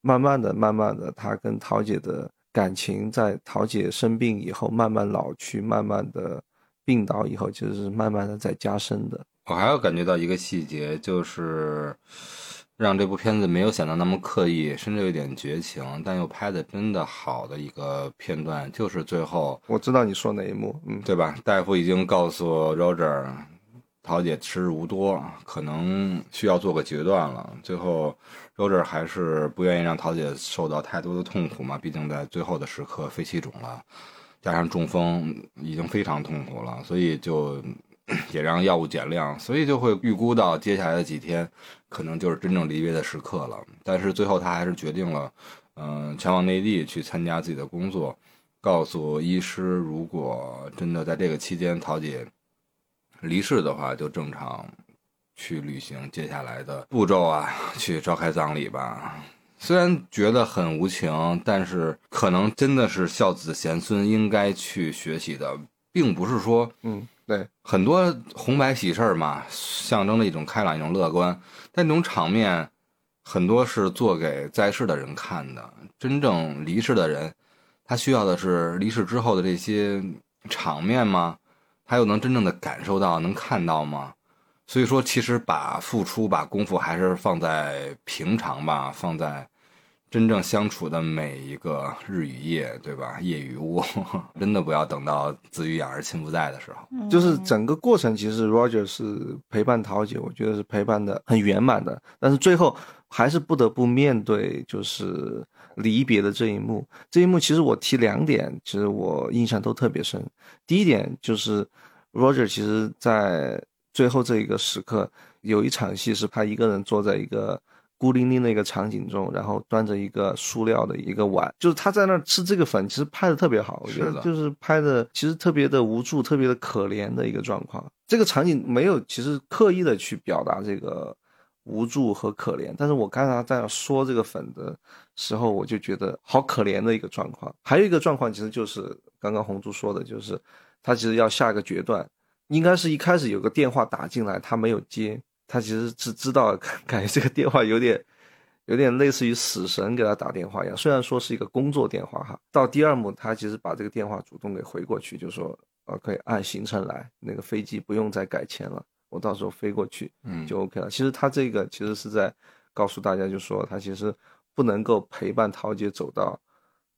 慢慢的、慢慢的，他跟桃姐的感情在桃姐生病以后慢慢老去，慢慢的病倒以后，其实是慢慢的在加深的。我还有感觉到一个细节，就是让这部片子没有显得那么刻意，甚至有点绝情，但又拍的真的好的一个片段，就是最后，我知道你说哪一幕，嗯，对吧？大夫已经告诉 Roger，桃姐时日无多，可能需要做个决断了。最后，Roger 还是不愿意让桃姐受到太多的痛苦嘛，毕竟在最后的时刻肺气肿了，加上中风，已经非常痛苦了，所以就 也让药物减量，所以就会预估到接下来的几天可能就是真正离别的时刻了。但是最后他还是决定了，嗯、前往内地去参加自己的工作，告诉医师，如果真的在这个期间桃姐离世的话，就正常去履行接下来的步骤啊，去召开葬礼吧。虽然觉得很无情，但是可能真的是孝子贤孙应该去学习的，并不是说嗯，对，很多红白喜事儿嘛，象征着一种开朗、一种乐观，但这种场面很多是做给在世的人看的。真正离世的人，他需要的是离世之后的这些场面吗？他又能真正的感受到、能看到吗？所以说，其实把付出、把功夫还是放在平常吧，放在真正相处的每一个日与夜，对吧？夜与雾，真的不要等到子欲养而亲不在的时候。就是整个过程，其实 Roger 是陪伴桃姐，我觉得是陪伴的很圆满的。但是最后还是不得不面对就是离别的这一幕。这一幕其实我提两点，其实我印象都特别深。第一点就是 Roger 其实在最后这一个时刻，有一场戏是他一个人坐在一个。孤零零的一个场景中，然后端着一个塑料的一个碗，就是他在那儿吃这个粉，其实拍的特别好，我觉得就是拍的其实特别的无助，特别的可怜的一个状况。这个场景没有其实刻意的去表达这个无助和可怜，但是我刚才在那说这个粉的时候，我就觉得好可怜的一个状况。还有一个状况，其实就是刚刚红珠说的，就是他其实要下一个决断，应该是一开始有个电话打进来，他没有接，他其实是知道，感觉这个电话有点。有点类似于死神给他打电话一样，虽然说是一个工作电话哈，到第二幕他其实把这个电话主动给回过去，就说呃可以按行程来，那个飞机不用再改签了，我到时候飞过去嗯，就 OK 了。其实他这个其实是在告诉大家，就说他其实不能够陪伴桃姐走到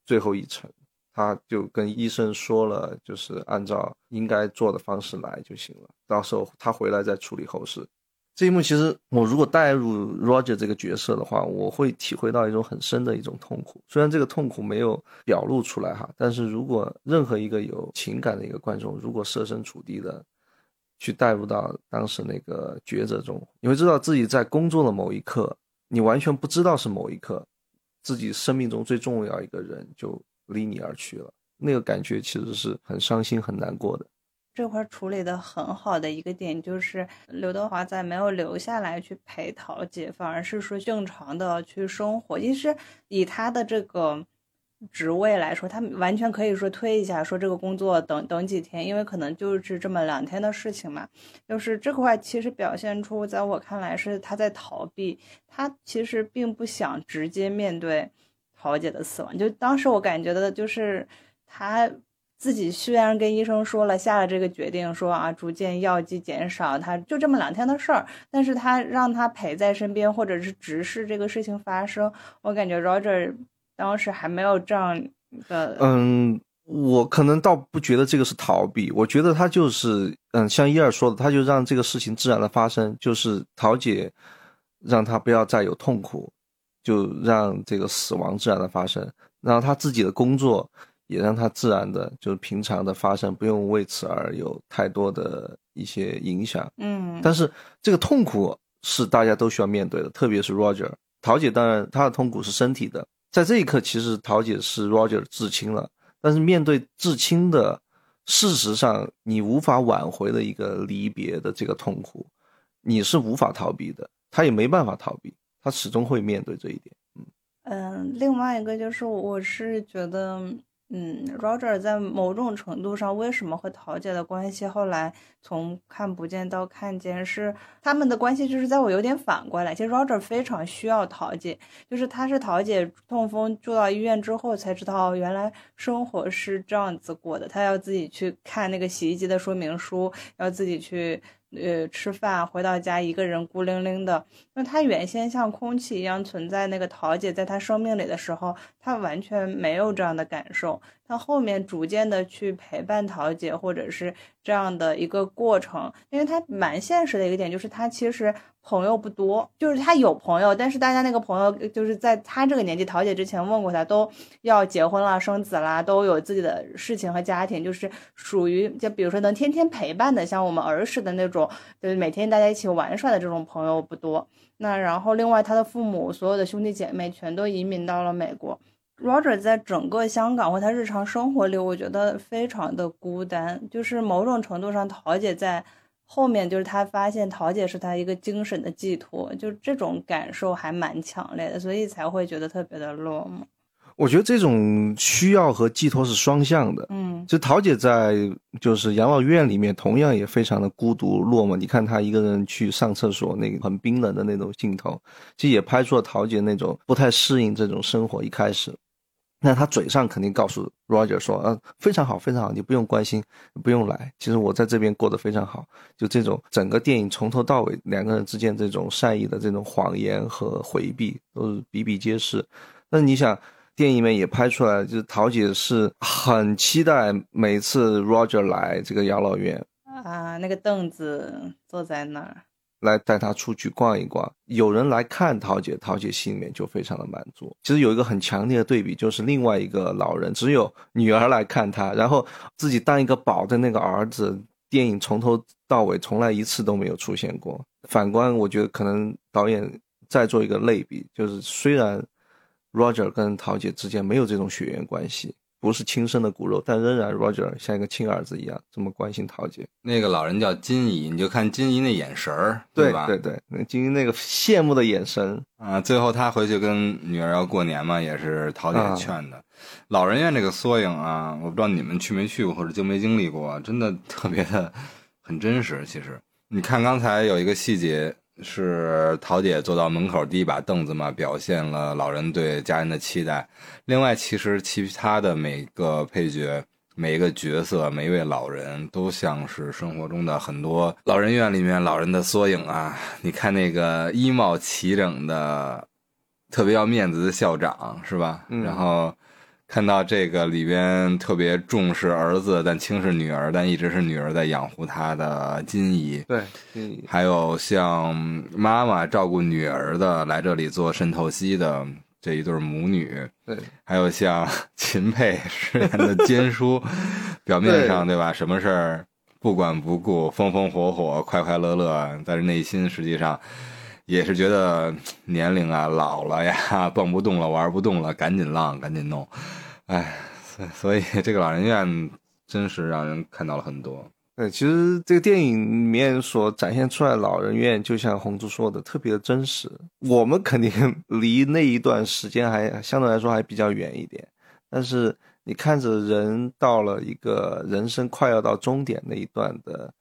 最后一程，他就跟医生说了，就是按照应该做的方式来就行了，到时候他回来再处理后事。这一幕其实我如果带入 Roger 这个角色的话，我会体会到一种很深的一种痛苦。虽然这个痛苦没有表露出来哈，但是如果任何一个有情感的一个观众，如果设身处地的去带入到当时那个抉择中，你会知道自己在工作的某一刻，你完全不知道是某一刻，自己生命中最重要一个人就离你而去了，那个感觉其实是很伤心、很难过的。这块处理的很好的一个点就是刘德华在没有留下来去陪桃姐，反而是说正常的去生活。其实以他的这个职位来说，他完全可以说推一下，说这个工作等等几天，因为可能就是这么两天的事情嘛。就是这块其实表现出，在我看来是他在逃避，他其实并不想直接面对桃姐的死亡。就当时我感觉的就是他。自己虽然跟医生说了，下了这个决定，说啊，逐渐药剂减少，他就这么两天的事儿，但是他让他陪在身边，或者是直视这个事情发生，我感觉 Roger 当时还没有这样的，嗯，我可能倒不觉得这个是逃避，我觉得他就是，嗯，像伊尔说的，他就让这个事情自然的发生，就是桃姐让他不要再有痛苦，就让这个死亡自然的发生，然后他自己的工作。也让它自然的，就是平常的发生，不用为此而有太多的一些影响。嗯，但是这个痛苦是大家都需要面对的，特别是 Roger。桃姐当然她的痛苦是身体的，在这一刻，其实桃姐是 Roger 至亲了，但是面对至亲的事实上你无法挽回的一个离别的这个痛苦，你是无法逃避的，他也没办法逃避，他始终会面对这一点。嗯嗯，另外一个就是我是觉得。嗯，Roger 在某种程度上为什么和桃姐的关系后来从看不见到看见，是他们的关系就是在我有点反过来。其实 Roger 非常需要桃姐，就是他是桃姐痛风住到医院之后才知道原来生活是这样子过的，他要自己去看那个洗衣机的说明书，要自己去。呃，吃饭回到家，一个人孤零零的。那他原先像空气一样存在，那个桃姐在他生命里的时候，他完全没有这样的感受。他后面逐渐的去陪伴桃姐，或者是这样的一个过程，因为他蛮现实的一个点，就是他其实。朋友不多，就是他有朋友，但是大家那个朋友就是在他这个年纪，桃姐之前问过他，都要结婚了、生子啦，都有自己的事情和家庭，就是属于就比如说能天天陪伴的，像我们儿时的那种，就是每天大家一起玩耍的这种朋友不多。那然后另外他的父母所有的兄弟姐妹全都移民到了美国，Roger 在整个香港或他日常生活里，我觉得非常的孤单，就是某种程度上，桃姐在。后面就是他发现桃姐是他一个精神的寄托，就这种感受还蛮强烈的，所以才会觉得特别的落寞。我觉得这种需要和寄托是双向的。嗯，就桃姐在就是养老院里面同样也非常的孤独落寞。你看她一个人去上厕所，那个很冰冷的那种镜头，其实也拍出了桃姐那种不太适应这种生活一开始。那他嘴上肯定告诉 Roger 说，呃，非常好，非常好，你不用关心，不用来。其实我在这边过得非常好。就这种整个电影从头到尾两个人之间这种善意的这种谎言和回避都是比比皆是。那你想，电影里面也拍出来，就是桃姐是很期待每次 Roger 来这个养老院啊，那个凳子坐在那儿。来带他出去逛一逛，有人来看桃姐，桃姐心里面就非常的满足。其实有一个很强烈的对比，就是另外一个老人只有女儿来看他，然后自己当一个宝的那个儿子，电影从头到尾从来一次都没有出现过。反观，我觉得可能导演再做一个类比，就是虽然 Roger 跟桃姐之间没有这种血缘关系。不是亲生的骨肉，但仍然 Roger 像一个亲儿子一样这么关心桃姐。那个老人叫金姨，你就看金姨那眼神儿，对吧？对对，那金姨那个羡慕的眼神啊。最后他回去跟女儿要过年嘛，也是桃姐劝的。老人院这个缩影啊，我不知道你们去没去过或者经没经历过，真的特别的很真实。其实你看刚才有一个细节。是桃姐坐到门口第一把凳子嘛，表现了老人对家人的期待。另外，其实其他的每个配角、每一个角色、每一位老人，都像是生活中的很多老人院里面老人的缩影啊！你看那个衣帽齐整的、特别要面子的校长，是吧？然后。看到这个里边特别重视儿子但轻视女儿，但一直是女儿在养护他的金姨，对，还有像妈妈照顾女儿的来这里做肾透析的这一对母女，对，还有像秦沛饰演的坚叔，表面上对吧，什么事儿不管不顾，风风火火，快快乐乐，但是内心实际上。也是觉得 年龄啊老了呀，蹦不动了，玩不动了，赶紧浪，赶紧弄，哎，所以这个老人院真是让人看到了很多。对，其实这个电影里面所展现出来老人院，就像红珠说的，特别的真实。我们肯定 离那一段时间还相对来说还比较远一点，但是你看着人到了一个人生快要到终点那一段的。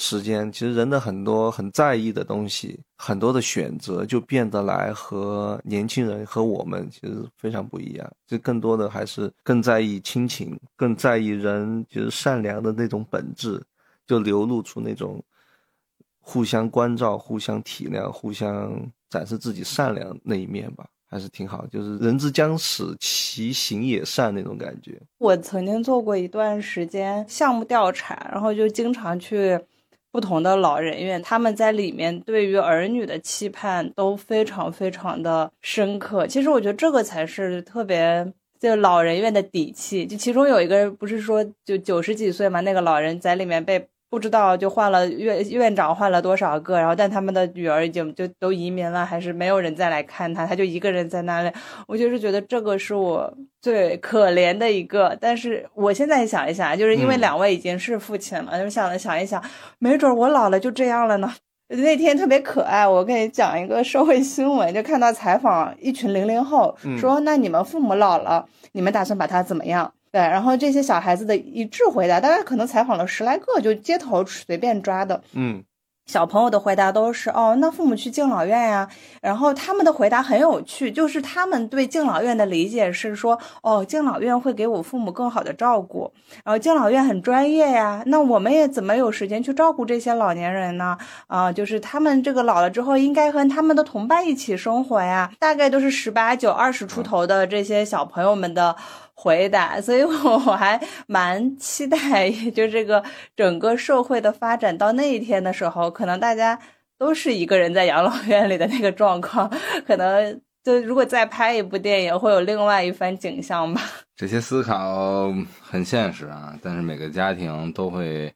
时间其实人的很多很在意的东西，很多的选择就变得来和年轻人和我们其实非常不一样。就更多的还是更在意亲情，更在意人就是善良的那种本质，就流露出那种互相关照、互相体谅、互相展示自己善良那一面吧，还是挺好。就是人之将死，其行也善那种感觉。我曾经做过一段时间项目调查，然后就经常去。不同的老人院，他们在里面对于儿女的期盼都非常非常的深刻。其实我觉得这个才是特别就老人院的底气。就其中有一个人不是说就九十几岁嘛，那个老人在里面被不知道就换了院院长换了多少个，然后但他们的女儿已经就都移民了，还是没有人再来看他，他就一个人在那里。我就是觉得这个是我最可怜的一个。但是我现在想一想，就是因为两位已经是父亲了，就想了想一想，没准我老了就这样了呢。那天特别可爱，我给你讲一个社会新闻，就看到采访一群零零后，说那你们父母老了，你们打算把他怎么样？对，然后这些小孩子的一致回答，大概可能采访了十来个，就街头随便抓的，嗯，小朋友的回答都是哦，那父母去敬老院呀。然后他们的回答很有趣，就是他们对敬老院的理解是说，哦，敬老院会给我父母更好的照顾，然后敬老院很专业呀。那我们也怎么有时间去照顾这些老年人呢？啊，就是他们这个老了之后，应该和他们的同伴一起生活呀。大概都是十八九、二十出头的这些小朋友们的。回答，所以我我还蛮期待，也就这个整个社会的发展到那一天的时候，可能大家都是一个人在养老院里的那个状况，可能就如果再拍一部电影，会有另外一番景象吧。这些思考很现实啊，但是每个家庭都会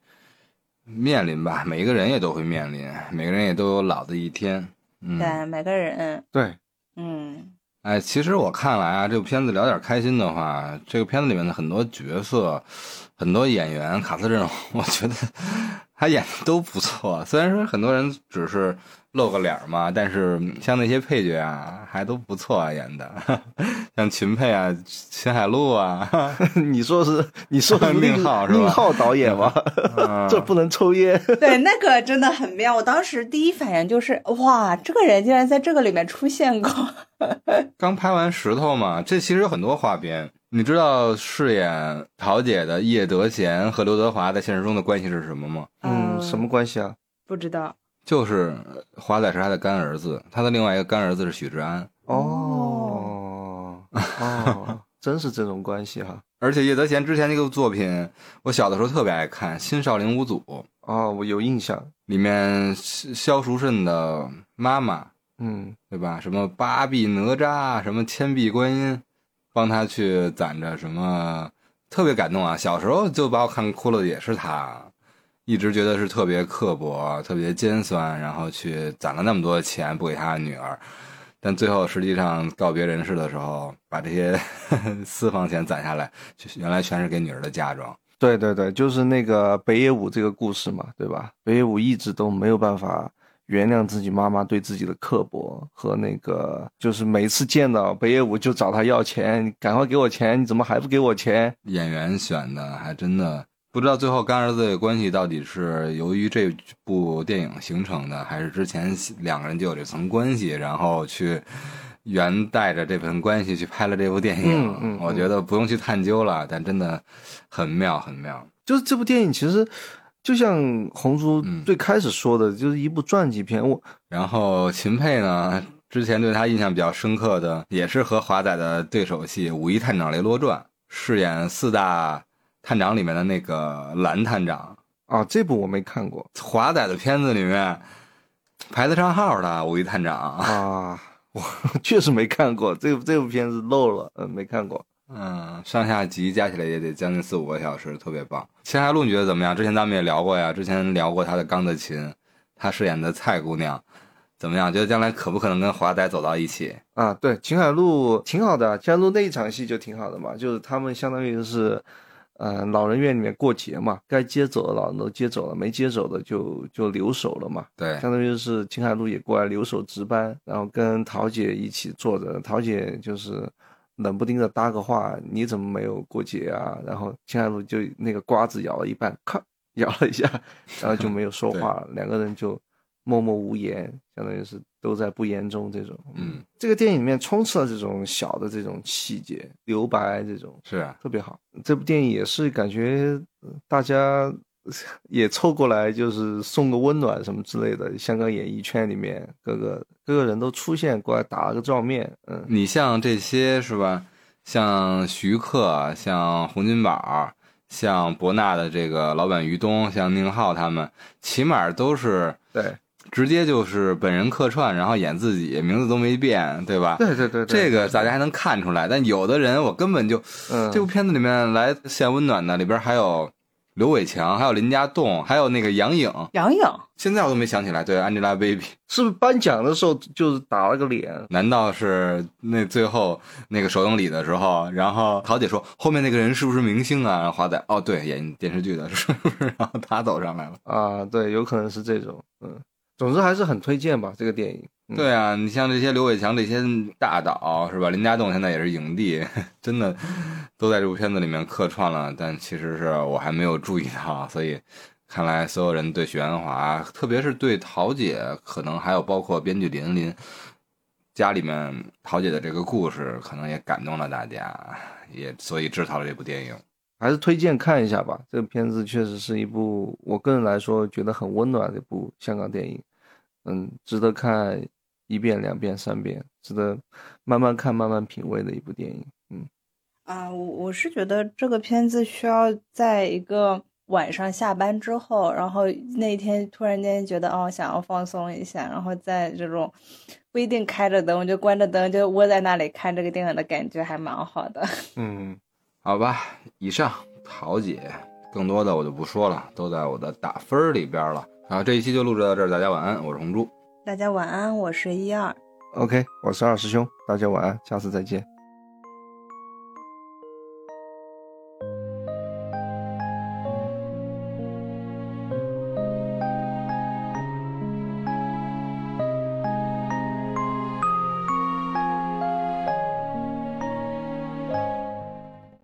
面临吧，每一个人也都会面临，每个人也都有老的一天。嗯，对，每个人，对，嗯。哎，其实我看来啊，这部片子聊点开心的话，这个片子里面的很多角色、很多演员、卡斯这种，我觉得他演的都不错。虽然说很多人只是。露个脸嘛，但是像那些配角啊，还都不错啊，演的，像秦沛啊、秦海璐啊，你说是你说是 宁浩是吧？宁浩导演吗？这不能抽烟。对，那个真的很妙。我当时第一反应就是，哇，这个人竟然在这个里面出现过。刚拍完石头嘛，这其实有很多花边。你知道饰演桃姐的叶德娴和刘德华在现实中的关系是什么吗？嗯，什么关系啊？不知道。就是华仔是他的干儿子，他的另外一个干儿子是许志安。哦哦，真是这种关系哈！而且叶德娴之前那个作品，我小的时候特别爱看《新少林五祖》。哦，我有印象，里面萧淑慎的妈妈，嗯，对吧？什么八臂哪吒，什么千臂观音，帮他去攒着什么，特别感动啊！小时候就把我看哭了，也是他。一直觉得是特别刻薄、特别尖酸，然后去攒了那么多钱不给他的女儿，但最后实际上告别人世的时候，把这些 私房钱攒下来，原来全是给女儿的嫁妆。对对对，就是那个北野武这个故事嘛，对吧？北野武一直都没有办法原谅自己妈妈对自己的刻薄和那个，就是每次见到北野武就找他要钱，赶快给我钱，你怎么还不给我钱？演员选的还真的。不知道最后干儿子的关系到底是由于这部电影形成的，还是之前两个人就有这层关系，然后去原带着这份关系去拍了这部电影。我觉得不用去探究了，但真的很妙，很妙。就是这部电影其实就像红叔最开始说的，就是一部传记片。我然后秦沛呢，之前对他印象比较深刻的也是和华仔的对手戏《五一探长雷洛传》，饰演四大。探长里面的那个蓝探长啊，这部我没看过。华仔的片子里面排得上号的《五一探长》啊，我 确实没看过这部这部片子漏了，嗯，没看过。嗯，上下集加起来也得将近四五个小时，特别棒。秦海璐你觉得怎么样？之前咱们也聊过呀，之前聊过他的《钢的琴》，他饰演的蔡姑娘怎么样？觉得将来可不可能跟华仔走到一起啊？对，秦海璐挺好的，秦海璐那一场戏就挺好的嘛，就是他们相当于是。呃，老人院里面过节嘛，该接走的老人都接走了，没接走的就就留守了嘛。对，相当于是秦海璐也过来留守值班，然后跟桃姐一起坐着。桃姐就是冷不丁的搭个话：“你怎么没有过节啊？”然后秦海璐就那个瓜子咬了一半，咔咬了一下，然后就没有说 话了。两个人就默默无言，相当于是。都在不言中，这种，嗯，这个电影里面充斥了这种小的这种细节，留白这种是啊，特别好。这部电影也是感觉大家也凑过来，就是送个温暖什么之类的。香港演艺圈里面各个各个人都出现过来打了个照面，嗯，你像这些是吧？像徐克，像洪金宝，像博纳的这个老板于东，像宁浩他们，起码都是对。直接就是本人客串，然后演自己，名字都没变，对吧？对对对，这个大家还能看出来。但有的人，我根本就，嗯这部片子里面来献温暖的里边还有刘伟强，还有林家栋，还有那个杨颖，杨颖，现在我都没想起来。对，Angelababy，是不是颁奖的时候就是打了个脸？难道是那最后那个首映礼的时候，然后桃姐说后面那个人是不是明星啊？然后华仔，哦，对，演电视剧的，是不是？然后他走上来了。啊，对，有可能是这种，嗯，总之还是很推荐吧，这个电影。嗯对啊，你像这些刘伟强这些大导是吧？林家栋现在也是影帝，真的都在这部片子里面客串了，但其实是我还没有注意到，所以看来所有人对许鞍华，特别是对桃姐，可能还有包括编剧林林家里面桃姐的这个故事，可能也感动了大家，也所以制造了这部电影。还是推荐看一下吧。这个片子确实是一部我个人来说觉得很温暖的一部香港电影，嗯，值得看一遍、两遍、三遍，值得慢慢看、慢慢品味的一部电影。嗯，啊，我我是觉得这个片子需要在一个晚上下班之后，然后那一天突然间觉得哦想要放松一下，然后在这种不一定开着灯，就关着灯就窝在那里看这个电影的感觉还蛮好的。嗯，好吧，以上桃姐，更多的我就不说了，都在我的打分儿里边了。好，这一期就录制到这儿，大家晚安，我是红猪。大家晚安，我是一二。OK，我是二师兄，大家晚安，下次再见。